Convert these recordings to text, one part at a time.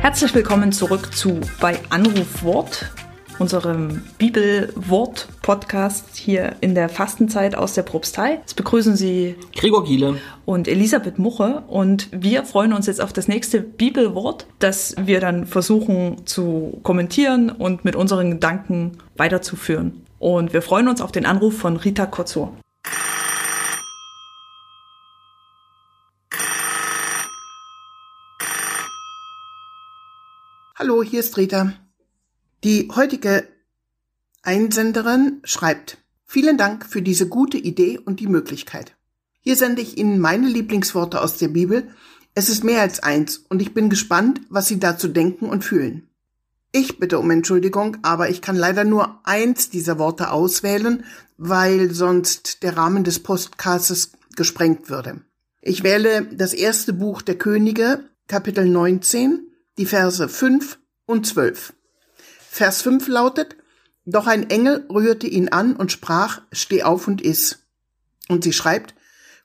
Herzlich willkommen zurück zu bei Anrufwort, unserem Bibelwort-Podcast hier in der Fastenzeit aus der Propstei. Es begrüßen Sie Gregor Giele und Elisabeth Muche und wir freuen uns jetzt auf das nächste Bibelwort, das wir dann versuchen zu kommentieren und mit unseren Gedanken weiterzuführen. Und wir freuen uns auf den Anruf von Rita Kotzur. Hallo, hier ist Rita. Die heutige Einsenderin schreibt, vielen Dank für diese gute Idee und die Möglichkeit. Hier sende ich Ihnen meine Lieblingsworte aus der Bibel. Es ist mehr als eins und ich bin gespannt, was Sie dazu denken und fühlen. Ich bitte um Entschuldigung, aber ich kann leider nur eins dieser Worte auswählen, weil sonst der Rahmen des Postcasts gesprengt würde. Ich wähle das erste Buch der Könige, Kapitel 19, die Verse 5 und 12. Vers 5 lautet, Doch ein Engel rührte ihn an und sprach, Steh auf und iss. Und sie schreibt,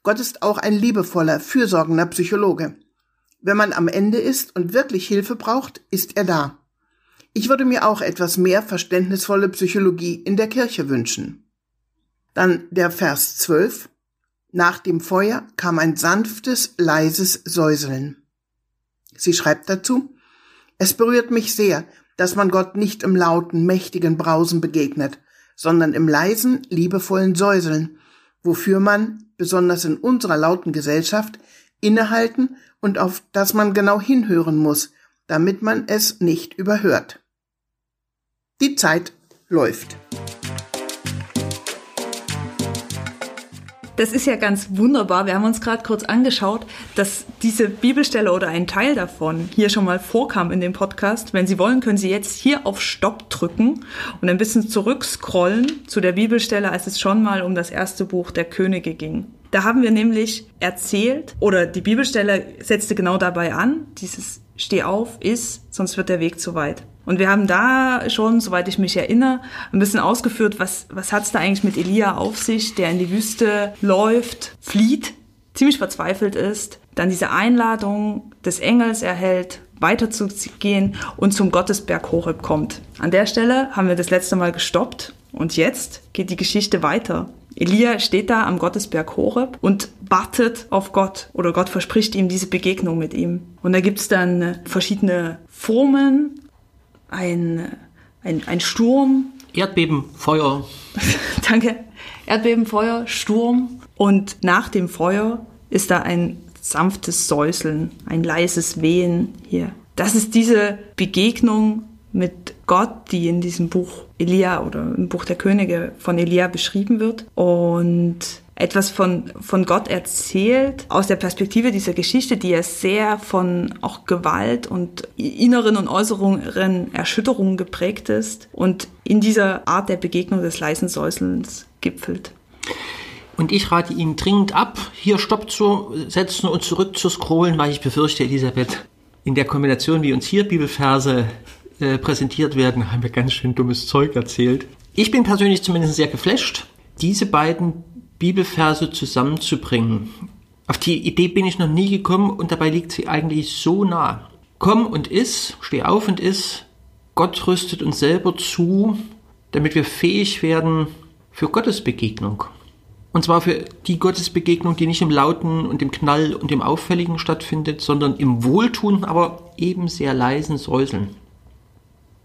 Gott ist auch ein liebevoller, fürsorgender Psychologe. Wenn man am Ende ist und wirklich Hilfe braucht, ist er da. Ich würde mir auch etwas mehr verständnisvolle Psychologie in der Kirche wünschen. Dann der Vers 12. Nach dem Feuer kam ein sanftes, leises Säuseln. Sie schreibt dazu, es berührt mich sehr, dass man Gott nicht im lauten, mächtigen Brausen begegnet, sondern im leisen, liebevollen Säuseln, wofür man, besonders in unserer lauten Gesellschaft, innehalten und auf das man genau hinhören muss, damit man es nicht überhört. Die Zeit läuft. Das ist ja ganz wunderbar. Wir haben uns gerade kurz angeschaut, dass diese Bibelstelle oder ein Teil davon hier schon mal vorkam in dem Podcast. Wenn Sie wollen, können Sie jetzt hier auf Stopp drücken und ein bisschen zurückscrollen zu der Bibelstelle, als es schon mal um das erste Buch der Könige ging. Da haben wir nämlich erzählt, oder die Bibelstelle setzte genau dabei an, dieses Steh auf, ist, sonst wird der Weg zu weit. Und wir haben da schon, soweit ich mich erinnere, ein bisschen ausgeführt, was, was hat's da eigentlich mit Elia auf sich, der in die Wüste läuft, flieht, ziemlich verzweifelt ist, dann diese Einladung des Engels erhält, weiterzugehen und zum Gottesberg Horeb kommt. An der Stelle haben wir das letzte Mal gestoppt und jetzt geht die Geschichte weiter. Elia steht da am Gottesberg Horeb und wartet auf Gott oder Gott verspricht ihm diese Begegnung mit ihm. Und da gibt's dann verschiedene Formen, ein, ein, ein Sturm. Erdbeben, Feuer. Danke. Erdbeben, Feuer, Sturm. Und nach dem Feuer ist da ein sanftes Säuseln, ein leises Wehen hier. Das ist diese Begegnung mit Gott, die in diesem Buch Elia oder im Buch der Könige von Elia beschrieben wird. Und etwas von, von Gott erzählt, aus der Perspektive dieser Geschichte, die ja sehr von auch Gewalt und inneren und äußeren Erschütterungen geprägt ist und in dieser Art der Begegnung des leisen Säuselns gipfelt. Und ich rate Ihnen dringend ab, hier Stopp zu setzen und zurück zu scrollen, weil ich befürchte, Elisabeth, in der Kombination, wie uns hier Bibelverse äh, präsentiert werden, haben wir ganz schön dummes Zeug erzählt. Ich bin persönlich zumindest sehr geflasht. Diese beiden Bibelverse zusammenzubringen. Auf die Idee bin ich noch nie gekommen und dabei liegt sie eigentlich so nah. Komm und iss, steh auf und iss. Gott rüstet uns selber zu, damit wir fähig werden für Gottes Begegnung. Und zwar für die Gottesbegegnung, die nicht im Lauten und im Knall und im Auffälligen stattfindet, sondern im Wohltun, aber eben sehr leisen Säuseln.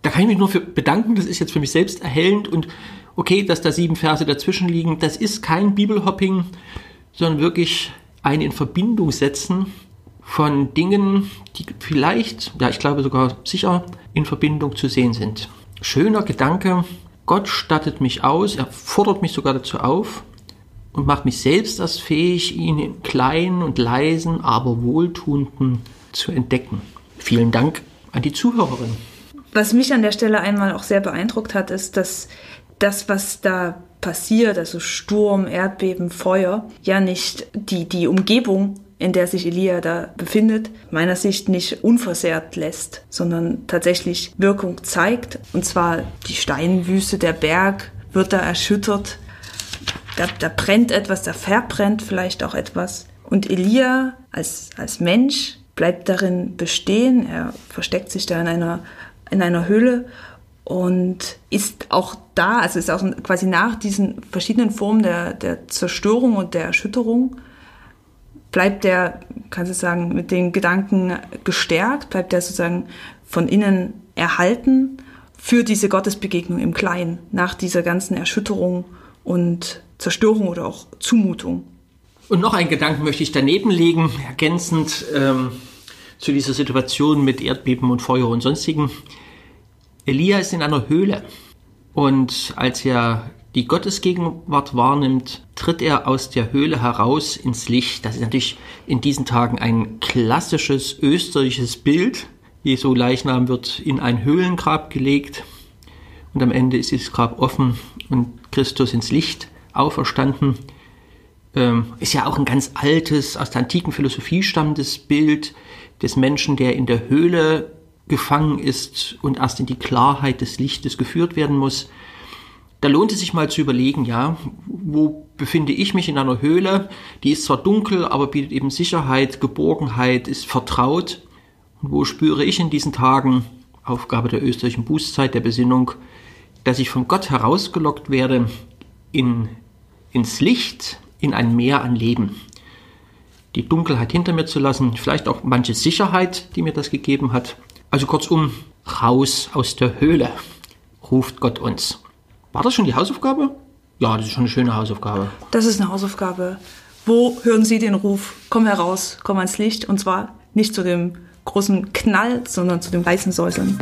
Da kann ich mich nur für bedanken, das ist jetzt für mich selbst erhellend und okay, dass da sieben Verse dazwischen liegen, das ist kein Bibelhopping, sondern wirklich ein in Verbindung setzen von Dingen, die vielleicht, ja, ich glaube sogar sicher in Verbindung zu sehen sind. Schöner Gedanke, Gott stattet mich aus, er fordert mich sogar dazu auf und macht mich selbst erst fähig, ihn in kleinen und leisen, aber wohltuenden zu entdecken. Vielen Dank an die Zuhörerin. Was mich an der Stelle einmal auch sehr beeindruckt hat, ist, dass das, was da passiert, also Sturm, Erdbeben, Feuer, ja nicht die, die Umgebung, in der sich Elia da befindet, meiner Sicht nicht unversehrt lässt, sondern tatsächlich Wirkung zeigt. Und zwar die Steinwüste, der Berg wird da erschüttert. da, da brennt etwas, da verbrennt vielleicht auch etwas. Und Elia als, als Mensch bleibt darin bestehen. Er versteckt sich da in einer, in einer Höhle und ist auch da, also ist auch quasi nach diesen verschiedenen Formen der, der Zerstörung und der Erschütterung, bleibt der, kannst du sagen, mit den Gedanken gestärkt, bleibt der sozusagen von innen erhalten für diese Gottesbegegnung im Kleinen, nach dieser ganzen Erschütterung und Zerstörung oder auch Zumutung. Und noch einen Gedanken möchte ich daneben legen, ergänzend ähm, zu dieser Situation mit Erdbeben und Feuer und sonstigen. Elia ist in einer Höhle und als er die Gottesgegenwart wahrnimmt, tritt er aus der Höhle heraus ins Licht. Das ist natürlich in diesen Tagen ein klassisches österreichisches Bild. Jesu Leichnam wird in ein Höhlengrab gelegt und am Ende ist das Grab offen und Christus ins Licht auferstanden. Ähm, ist ja auch ein ganz altes, aus der antiken Philosophie stammendes Bild des Menschen, der in der Höhle gefangen ist und erst in die Klarheit des Lichtes geführt werden muss. Da lohnt es sich mal zu überlegen, ja, wo befinde ich mich in einer Höhle? Die ist zwar dunkel, aber bietet eben Sicherheit, Geborgenheit, ist vertraut. Und wo spüre ich in diesen Tagen, Aufgabe der österreichischen Bußzeit, der Besinnung, dass ich von Gott herausgelockt werde in, ins Licht, in ein Meer an Leben. Die Dunkelheit hinter mir zu lassen, vielleicht auch manche Sicherheit, die mir das gegeben hat. Also kurzum, raus aus der Höhle, ruft Gott uns. War das schon die Hausaufgabe? Ja, das ist schon eine schöne Hausaufgabe. Das ist eine Hausaufgabe. Wo hören Sie den Ruf? Komm heraus, komm ans Licht. Und zwar nicht zu dem großen Knall, sondern zu dem weißen Säuseln.